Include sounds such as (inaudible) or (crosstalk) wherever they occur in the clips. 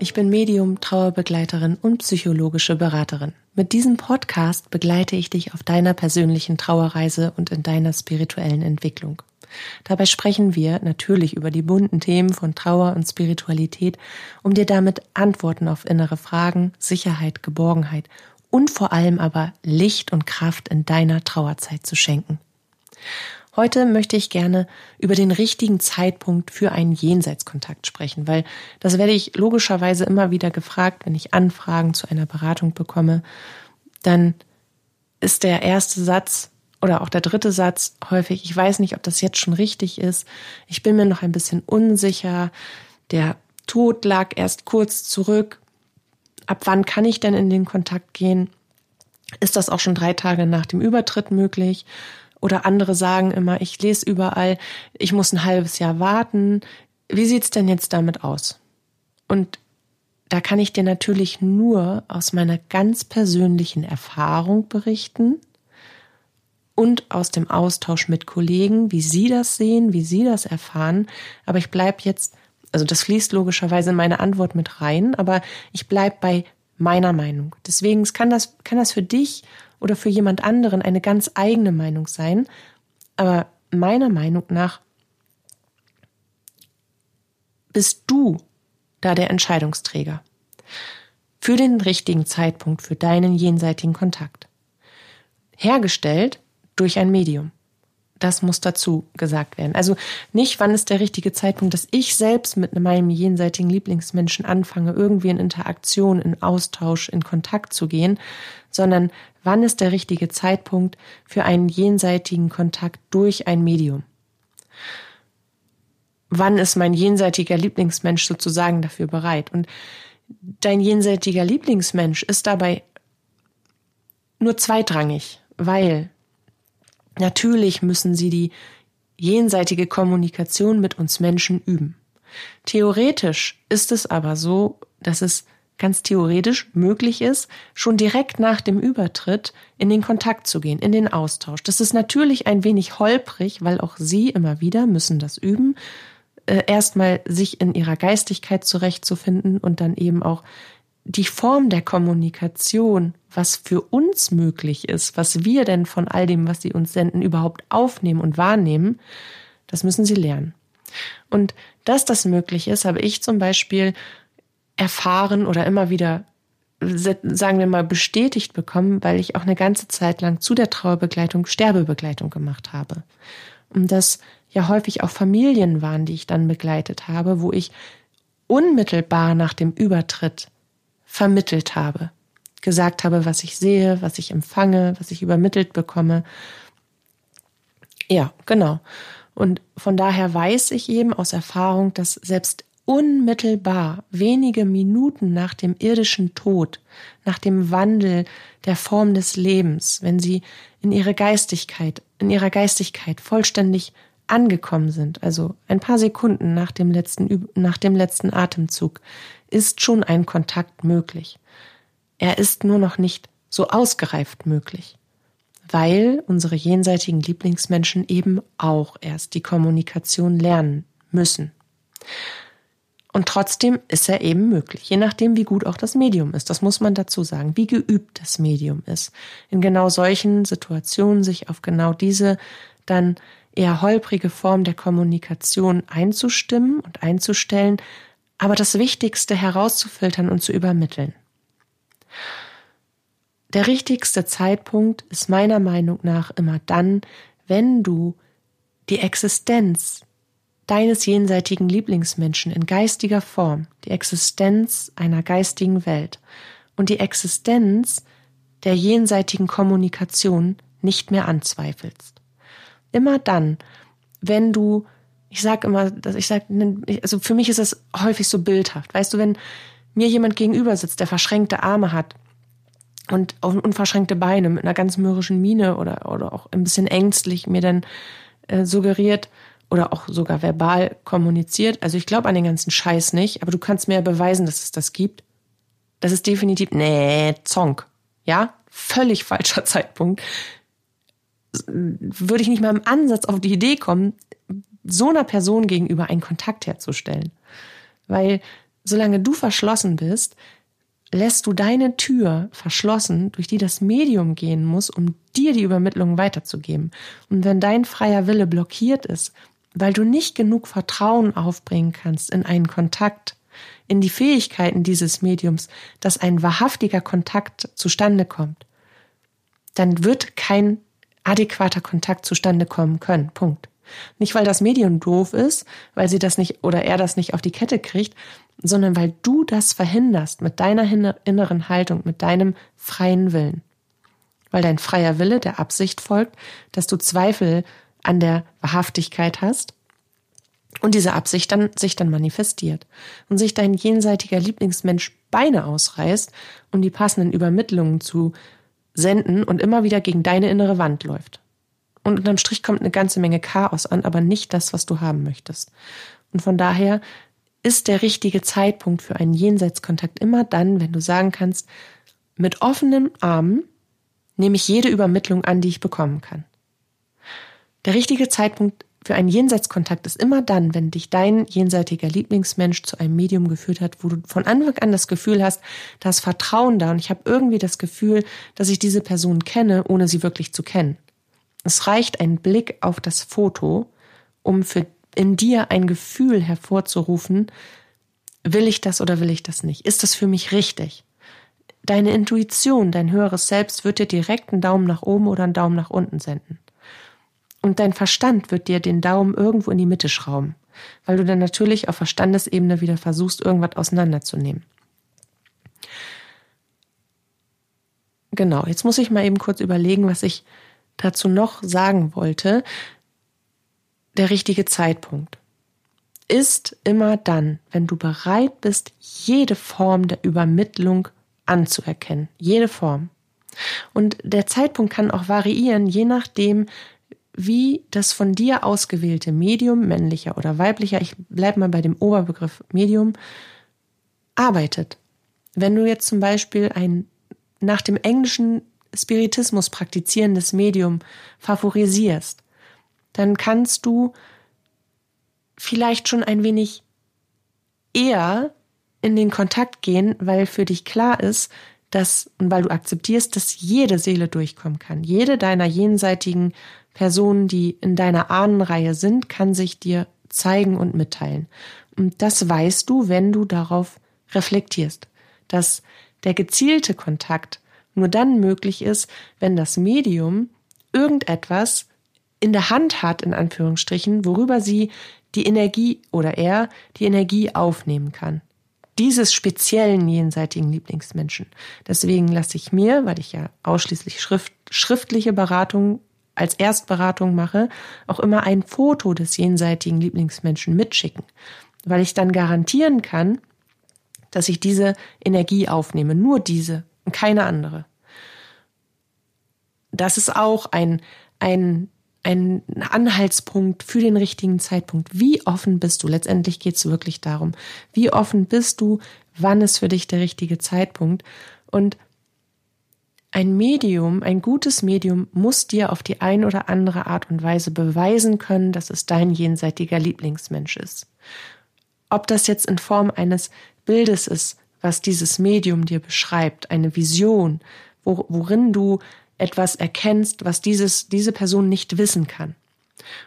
Ich bin Medium, Trauerbegleiterin und psychologische Beraterin. Mit diesem Podcast begleite ich dich auf deiner persönlichen Trauerreise und in deiner spirituellen Entwicklung. Dabei sprechen wir natürlich über die bunten Themen von Trauer und Spiritualität, um dir damit Antworten auf innere Fragen, Sicherheit, Geborgenheit und vor allem aber Licht und Kraft in deiner Trauerzeit zu schenken. Heute möchte ich gerne über den richtigen Zeitpunkt für einen Jenseitskontakt sprechen, weil das werde ich logischerweise immer wieder gefragt, wenn ich Anfragen zu einer Beratung bekomme. Dann ist der erste Satz oder auch der dritte Satz häufig, ich weiß nicht, ob das jetzt schon richtig ist, ich bin mir noch ein bisschen unsicher, der Tod lag erst kurz zurück, ab wann kann ich denn in den Kontakt gehen? Ist das auch schon drei Tage nach dem Übertritt möglich? Oder andere sagen immer, ich lese überall, ich muss ein halbes Jahr warten. Wie sieht's denn jetzt damit aus? Und da kann ich dir natürlich nur aus meiner ganz persönlichen Erfahrung berichten und aus dem Austausch mit Kollegen, wie sie das sehen, wie sie das erfahren. Aber ich bleib jetzt, also das fließt logischerweise in meine Antwort mit rein, aber ich bleib bei meiner Meinung. Deswegen kann das, kann das für dich oder für jemand anderen eine ganz eigene Meinung sein. Aber meiner Meinung nach bist du da der Entscheidungsträger für den richtigen Zeitpunkt für deinen jenseitigen Kontakt. Hergestellt durch ein Medium das muss dazu gesagt werden. Also nicht, wann ist der richtige Zeitpunkt, dass ich selbst mit meinem jenseitigen Lieblingsmenschen anfange, irgendwie in Interaktion, in Austausch, in Kontakt zu gehen, sondern wann ist der richtige Zeitpunkt für einen jenseitigen Kontakt durch ein Medium. Wann ist mein jenseitiger Lieblingsmensch sozusagen dafür bereit? Und dein jenseitiger Lieblingsmensch ist dabei nur zweitrangig, weil Natürlich müssen sie die jenseitige Kommunikation mit uns Menschen üben. Theoretisch ist es aber so, dass es ganz theoretisch möglich ist, schon direkt nach dem Übertritt in den Kontakt zu gehen, in den Austausch. Das ist natürlich ein wenig holprig, weil auch sie immer wieder müssen das üben, äh, erstmal sich in ihrer Geistigkeit zurechtzufinden und dann eben auch die Form der Kommunikation, was für uns möglich ist, was wir denn von all dem, was sie uns senden, überhaupt aufnehmen und wahrnehmen, das müssen sie lernen. Und dass das möglich ist, habe ich zum Beispiel erfahren oder immer wieder, sagen wir mal, bestätigt bekommen, weil ich auch eine ganze Zeit lang zu der Trauerbegleitung Sterbebegleitung gemacht habe. Und das ja häufig auch Familien waren, die ich dann begleitet habe, wo ich unmittelbar nach dem Übertritt vermittelt habe, gesagt habe, was ich sehe, was ich empfange, was ich übermittelt bekomme. Ja, genau. Und von daher weiß ich eben aus Erfahrung, dass selbst unmittelbar wenige Minuten nach dem irdischen Tod, nach dem Wandel der Form des Lebens, wenn sie in ihre Geistigkeit, in ihrer Geistigkeit vollständig angekommen sind, also ein paar Sekunden nach dem letzten, nach dem letzten Atemzug, ist schon ein Kontakt möglich. Er ist nur noch nicht so ausgereift möglich, weil unsere jenseitigen Lieblingsmenschen eben auch erst die Kommunikation lernen müssen. Und trotzdem ist er eben möglich, je nachdem, wie gut auch das Medium ist. Das muss man dazu sagen, wie geübt das Medium ist. In genau solchen Situationen sich auf genau diese dann eher holprige Form der Kommunikation einzustimmen und einzustellen, aber das Wichtigste herauszufiltern und zu übermitteln. Der richtigste Zeitpunkt ist meiner Meinung nach immer dann, wenn du die Existenz deines jenseitigen Lieblingsmenschen in geistiger Form, die Existenz einer geistigen Welt und die Existenz der jenseitigen Kommunikation nicht mehr anzweifelst. Immer dann, wenn du ich sag immer, ich sag, also für mich ist das häufig so bildhaft. Weißt du, wenn, mir jemand gegenüber sitzt, der verschränkte Arme hat und unverschränkte Beine mit einer ganz mürrischen Miene oder, oder auch ein bisschen ängstlich mir dann äh, suggeriert oder auch sogar verbal kommuniziert. Also ich glaube an den ganzen Scheiß nicht, aber du kannst mir ja beweisen, dass es das gibt. Das ist definitiv, nee, Zonk. Ja, völlig falscher (laughs) Zeitpunkt. Würde ich nicht mal im Ansatz auf die Idee kommen, so einer Person gegenüber einen Kontakt herzustellen. Weil solange du verschlossen bist, lässt du deine Tür verschlossen, durch die das Medium gehen muss, um dir die Übermittlung weiterzugeben. Und wenn dein freier Wille blockiert ist, weil du nicht genug Vertrauen aufbringen kannst in einen Kontakt, in die Fähigkeiten dieses Mediums, dass ein wahrhaftiger Kontakt zustande kommt, dann wird kein adäquater Kontakt zustande kommen können. Punkt. Nicht, weil das Medium doof ist, weil sie das nicht oder er das nicht auf die Kette kriegt, sondern weil du das verhinderst mit deiner inneren Haltung, mit deinem freien Willen. Weil dein freier Wille der Absicht folgt, dass du Zweifel an der Wahrhaftigkeit hast und diese Absicht dann sich dann manifestiert und sich dein jenseitiger Lieblingsmensch Beine ausreißt, um die passenden Übermittlungen zu senden und immer wieder gegen deine innere Wand läuft. Und unterm Strich kommt eine ganze Menge Chaos an, aber nicht das, was du haben möchtest. Und von daher ist der richtige Zeitpunkt für einen Jenseitskontakt immer dann, wenn du sagen kannst, mit offenen Armen nehme ich jede Übermittlung an, die ich bekommen kann. Der richtige Zeitpunkt für einen Jenseitskontakt ist immer dann, wenn dich dein jenseitiger Lieblingsmensch zu einem Medium geführt hat, wo du von Anfang an das Gefühl hast, da ist Vertrauen da und ich habe irgendwie das Gefühl, dass ich diese Person kenne, ohne sie wirklich zu kennen. Es reicht ein Blick auf das Foto, um für in dir ein Gefühl hervorzurufen, will ich das oder will ich das nicht? Ist das für mich richtig? Deine Intuition, dein höheres Selbst wird dir direkt einen Daumen nach oben oder einen Daumen nach unten senden. Und dein Verstand wird dir den Daumen irgendwo in die Mitte schrauben, weil du dann natürlich auf Verstandesebene wieder versuchst, irgendwas auseinanderzunehmen. Genau, jetzt muss ich mal eben kurz überlegen, was ich dazu noch sagen wollte, der richtige Zeitpunkt ist immer dann, wenn du bereit bist, jede Form der Übermittlung anzuerkennen. Jede Form. Und der Zeitpunkt kann auch variieren, je nachdem, wie das von dir ausgewählte Medium, männlicher oder weiblicher, ich bleib mal bei dem Oberbegriff Medium, arbeitet. Wenn du jetzt zum Beispiel ein nach dem englischen Spiritismus praktizierendes Medium favorisierst, dann kannst du vielleicht schon ein wenig eher in den Kontakt gehen, weil für dich klar ist, dass und weil du akzeptierst, dass jede Seele durchkommen kann. Jede deiner jenseitigen Personen, die in deiner Ahnenreihe sind, kann sich dir zeigen und mitteilen. Und das weißt du, wenn du darauf reflektierst, dass der gezielte Kontakt nur dann möglich ist, wenn das Medium irgendetwas in der Hand hat, in Anführungsstrichen, worüber sie die Energie oder er die Energie aufnehmen kann. Dieses speziellen jenseitigen Lieblingsmenschen. Deswegen lasse ich mir, weil ich ja ausschließlich Schrift, schriftliche Beratung als Erstberatung mache, auch immer ein Foto des jenseitigen Lieblingsmenschen mitschicken, weil ich dann garantieren kann, dass ich diese Energie aufnehme, nur diese und keine andere. Das ist auch ein, ein, ein Anhaltspunkt für den richtigen Zeitpunkt. Wie offen bist du? Letztendlich geht es wirklich darum. Wie offen bist du? Wann ist für dich der richtige Zeitpunkt? Und ein Medium, ein gutes Medium muss dir auf die ein oder andere Art und Weise beweisen können, dass es dein jenseitiger Lieblingsmensch ist. Ob das jetzt in Form eines Bildes ist, was dieses Medium dir beschreibt, eine Vision, wo, worin du etwas erkennst, was dieses, diese Person nicht wissen kann.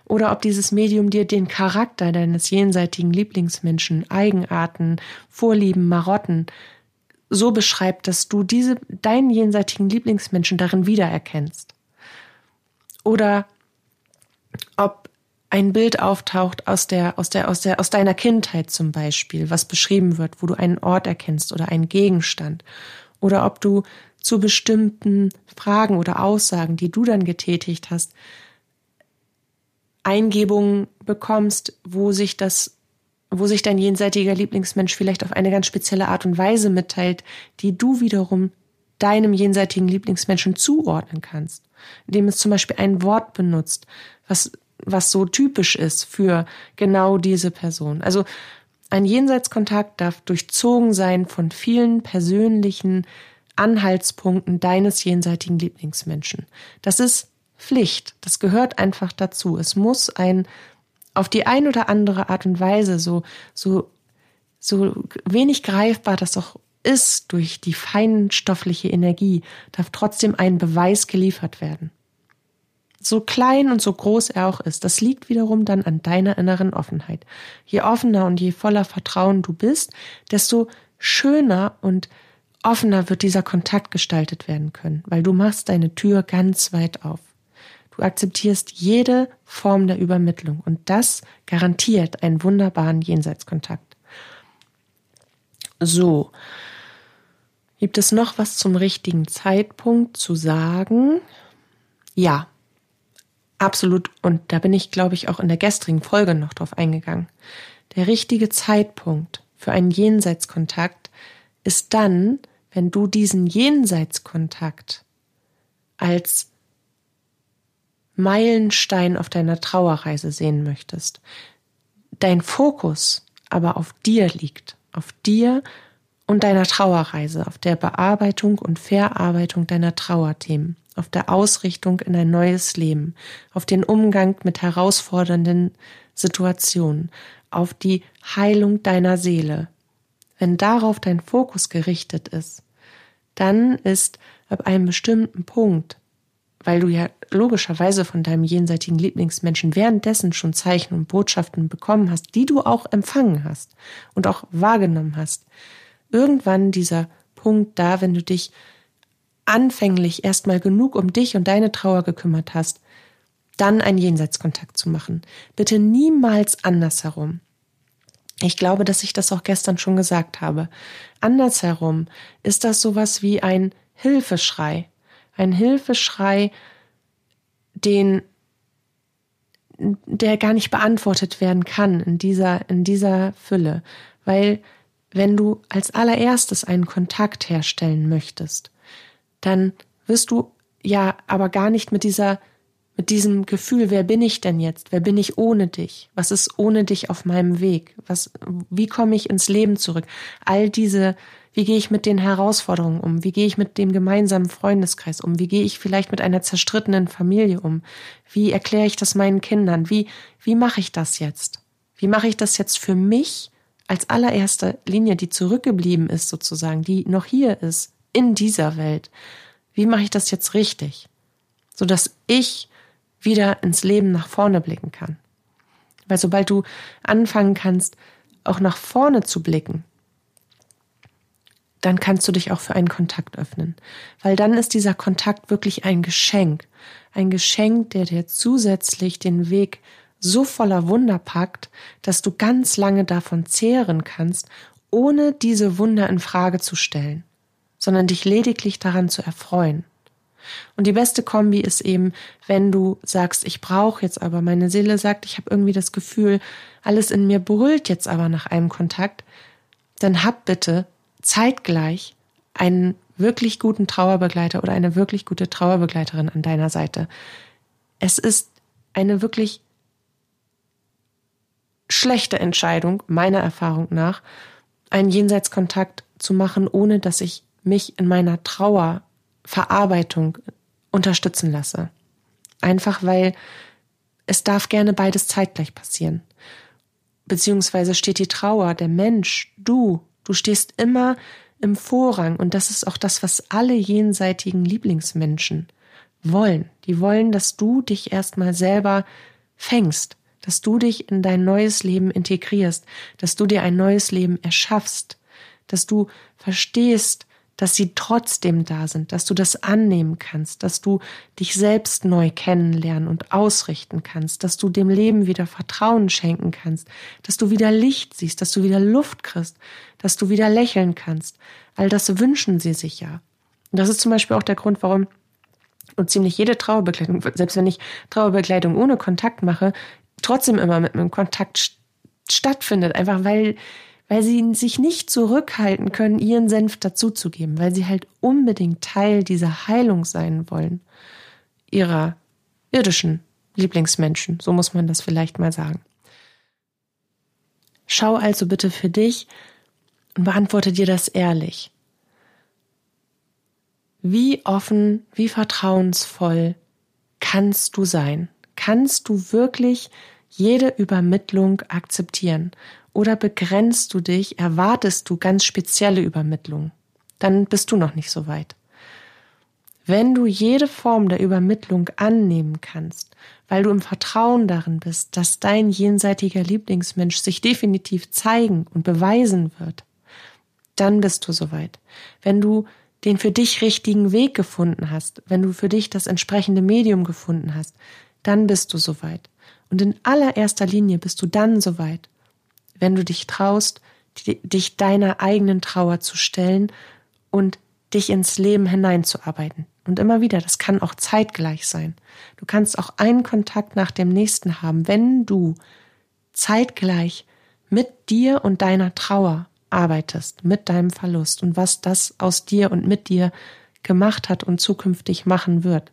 Oder ob dieses Medium dir den Charakter deines jenseitigen Lieblingsmenschen, Eigenarten, Vorlieben, Marotten so beschreibt, dass du diese, deinen jenseitigen Lieblingsmenschen darin wiedererkennst. Oder ob ein Bild auftaucht aus der, aus der, aus der, aus deiner Kindheit zum Beispiel, was beschrieben wird, wo du einen Ort erkennst oder einen Gegenstand. Oder ob du zu bestimmten Fragen oder Aussagen, die du dann getätigt hast, Eingebungen bekommst, wo sich das wo sich dein jenseitiger Lieblingsmensch vielleicht auf eine ganz spezielle Art und Weise mitteilt, die du wiederum deinem jenseitigen Lieblingsmenschen zuordnen kannst, indem es zum Beispiel ein Wort benutzt, was, was so typisch ist für genau diese Person. Also ein Jenseitskontakt darf durchzogen sein von vielen persönlichen Anhaltspunkten deines jenseitigen Lieblingsmenschen. Das ist Pflicht. Das gehört einfach dazu. Es muss ein auf die ein oder andere Art und Weise so, so, so wenig greifbar das auch ist durch die feinstoffliche Energie, darf trotzdem ein Beweis geliefert werden. So klein und so groß er auch ist, das liegt wiederum dann an deiner inneren Offenheit. Je offener und je voller Vertrauen du bist, desto schöner und offener wird dieser Kontakt gestaltet werden können, weil du machst deine Tür ganz weit auf. Du akzeptierst jede Form der Übermittlung und das garantiert einen wunderbaren Jenseitskontakt. So. Gibt es noch was zum richtigen Zeitpunkt zu sagen? Ja, absolut. Und da bin ich, glaube ich, auch in der gestrigen Folge noch drauf eingegangen. Der richtige Zeitpunkt für einen Jenseitskontakt ist dann, wenn du diesen Jenseitskontakt als Meilenstein auf deiner Trauerreise sehen möchtest, dein Fokus aber auf dir liegt, auf dir und deiner Trauerreise, auf der Bearbeitung und Verarbeitung deiner Trauerthemen, auf der Ausrichtung in ein neues Leben, auf den Umgang mit herausfordernden Situationen, auf die Heilung deiner Seele. Wenn darauf dein Fokus gerichtet ist, dann ist ab einem bestimmten Punkt, weil du ja logischerweise von deinem jenseitigen Lieblingsmenschen währenddessen schon Zeichen und Botschaften bekommen hast, die du auch empfangen hast und auch wahrgenommen hast, irgendwann dieser Punkt da, wenn du dich anfänglich erstmal genug um dich und deine Trauer gekümmert hast, dann einen Jenseitskontakt zu machen. Bitte niemals andersherum. Ich glaube, dass ich das auch gestern schon gesagt habe. Andersherum ist das sowas wie ein Hilfeschrei. Ein Hilfeschrei, den, der gar nicht beantwortet werden kann in dieser, in dieser Fülle. Weil, wenn du als allererstes einen Kontakt herstellen möchtest, dann wirst du ja aber gar nicht mit dieser mit diesem Gefühl, wer bin ich denn jetzt? Wer bin ich ohne dich? Was ist ohne dich auf meinem Weg? Was, wie komme ich ins Leben zurück? All diese, wie gehe ich mit den Herausforderungen um? Wie gehe ich mit dem gemeinsamen Freundeskreis um? Wie gehe ich vielleicht mit einer zerstrittenen Familie um? Wie erkläre ich das meinen Kindern? Wie, wie mache ich das jetzt? Wie mache ich das jetzt für mich als allererste Linie, die zurückgeblieben ist sozusagen, die noch hier ist in dieser Welt? Wie mache ich das jetzt richtig? Sodass ich wieder ins Leben nach vorne blicken kann. Weil sobald du anfangen kannst, auch nach vorne zu blicken, dann kannst du dich auch für einen Kontakt öffnen. Weil dann ist dieser Kontakt wirklich ein Geschenk. Ein Geschenk, der dir zusätzlich den Weg so voller Wunder packt, dass du ganz lange davon zehren kannst, ohne diese Wunder in Frage zu stellen, sondern dich lediglich daran zu erfreuen. Und die beste Kombi ist eben, wenn du sagst, ich brauche jetzt aber, meine Seele sagt, ich habe irgendwie das Gefühl, alles in mir brüllt jetzt aber nach einem Kontakt, dann hab bitte zeitgleich einen wirklich guten Trauerbegleiter oder eine wirklich gute Trauerbegleiterin an deiner Seite. Es ist eine wirklich schlechte Entscheidung, meiner Erfahrung nach, einen Jenseitskontakt zu machen, ohne dass ich mich in meiner Trauer Verarbeitung unterstützen lasse. Einfach weil es darf gerne beides zeitgleich passieren. Beziehungsweise steht die Trauer, der Mensch, du, du stehst immer im Vorrang und das ist auch das, was alle jenseitigen Lieblingsmenschen wollen. Die wollen, dass du dich erstmal selber fängst, dass du dich in dein neues Leben integrierst, dass du dir ein neues Leben erschaffst, dass du verstehst, dass sie trotzdem da sind, dass du das annehmen kannst, dass du dich selbst neu kennenlernen und ausrichten kannst, dass du dem Leben wieder Vertrauen schenken kannst, dass du wieder Licht siehst, dass du wieder Luft kriegst, dass du wieder lächeln kannst. All das wünschen sie sich ja. Und das ist zum Beispiel auch der Grund, warum und ziemlich jede Trauerbegleitung, selbst wenn ich Trauerbegleitung ohne Kontakt mache, trotzdem immer mit einem Kontakt stattfindet, einfach weil, weil sie sich nicht zurückhalten können, ihren Senf dazuzugeben, weil sie halt unbedingt Teil dieser Heilung sein wollen, ihrer irdischen Lieblingsmenschen, so muss man das vielleicht mal sagen. Schau also bitte für dich und beantworte dir das ehrlich. Wie offen, wie vertrauensvoll kannst du sein? Kannst du wirklich jede Übermittlung akzeptieren? Oder begrenzt du dich, erwartest du ganz spezielle Übermittlung? Dann bist du noch nicht so weit. Wenn du jede Form der Übermittlung annehmen kannst, weil du im Vertrauen darin bist, dass dein jenseitiger Lieblingsmensch sich definitiv zeigen und beweisen wird, dann bist du soweit. Wenn du den für dich richtigen Weg gefunden hast, wenn du für dich das entsprechende Medium gefunden hast, dann bist du soweit. Und in allererster Linie bist du dann soweit, wenn du dich traust, dich deiner eigenen Trauer zu stellen und dich ins Leben hineinzuarbeiten. Und immer wieder, das kann auch zeitgleich sein. Du kannst auch einen Kontakt nach dem nächsten haben, wenn du zeitgleich mit dir und deiner Trauer arbeitest, mit deinem Verlust und was das aus dir und mit dir gemacht hat und zukünftig machen wird.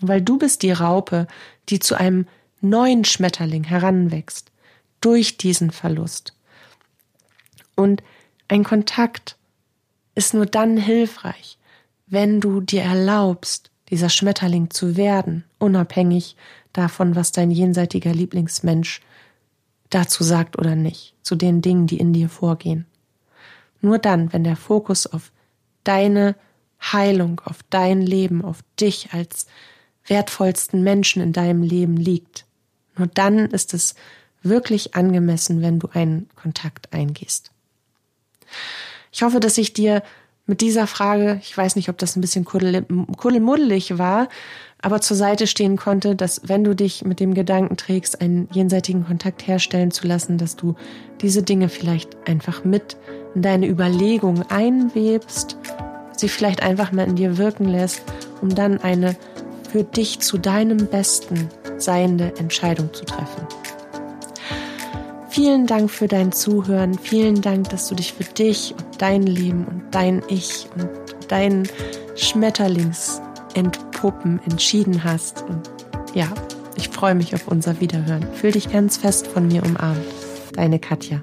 Weil du bist die Raupe, die zu einem neuen Schmetterling heranwächst durch diesen Verlust. Und ein Kontakt ist nur dann hilfreich, wenn du dir erlaubst, dieser Schmetterling zu werden, unabhängig davon, was dein jenseitiger Lieblingsmensch dazu sagt oder nicht, zu den Dingen, die in dir vorgehen. Nur dann, wenn der Fokus auf deine Heilung, auf dein Leben, auf dich als wertvollsten Menschen in deinem Leben liegt, nur dann ist es wirklich angemessen, wenn du einen Kontakt eingehst. Ich hoffe, dass ich dir mit dieser Frage, ich weiß nicht, ob das ein bisschen kuddelmuddelig war, aber zur Seite stehen konnte, dass wenn du dich mit dem Gedanken trägst, einen jenseitigen Kontakt herstellen zu lassen, dass du diese Dinge vielleicht einfach mit in deine Überlegung einwebst, sie vielleicht einfach mal in dir wirken lässt, um dann eine für dich zu deinem Besten seiende Entscheidung zu treffen. Vielen Dank für dein Zuhören. Vielen Dank, dass du dich für dich und dein Leben und dein Ich und dein Schmetterlingsentpuppen entschieden hast. Und ja, ich freue mich auf unser Wiederhören. Fühl dich ganz fest von mir umarmt. Deine Katja.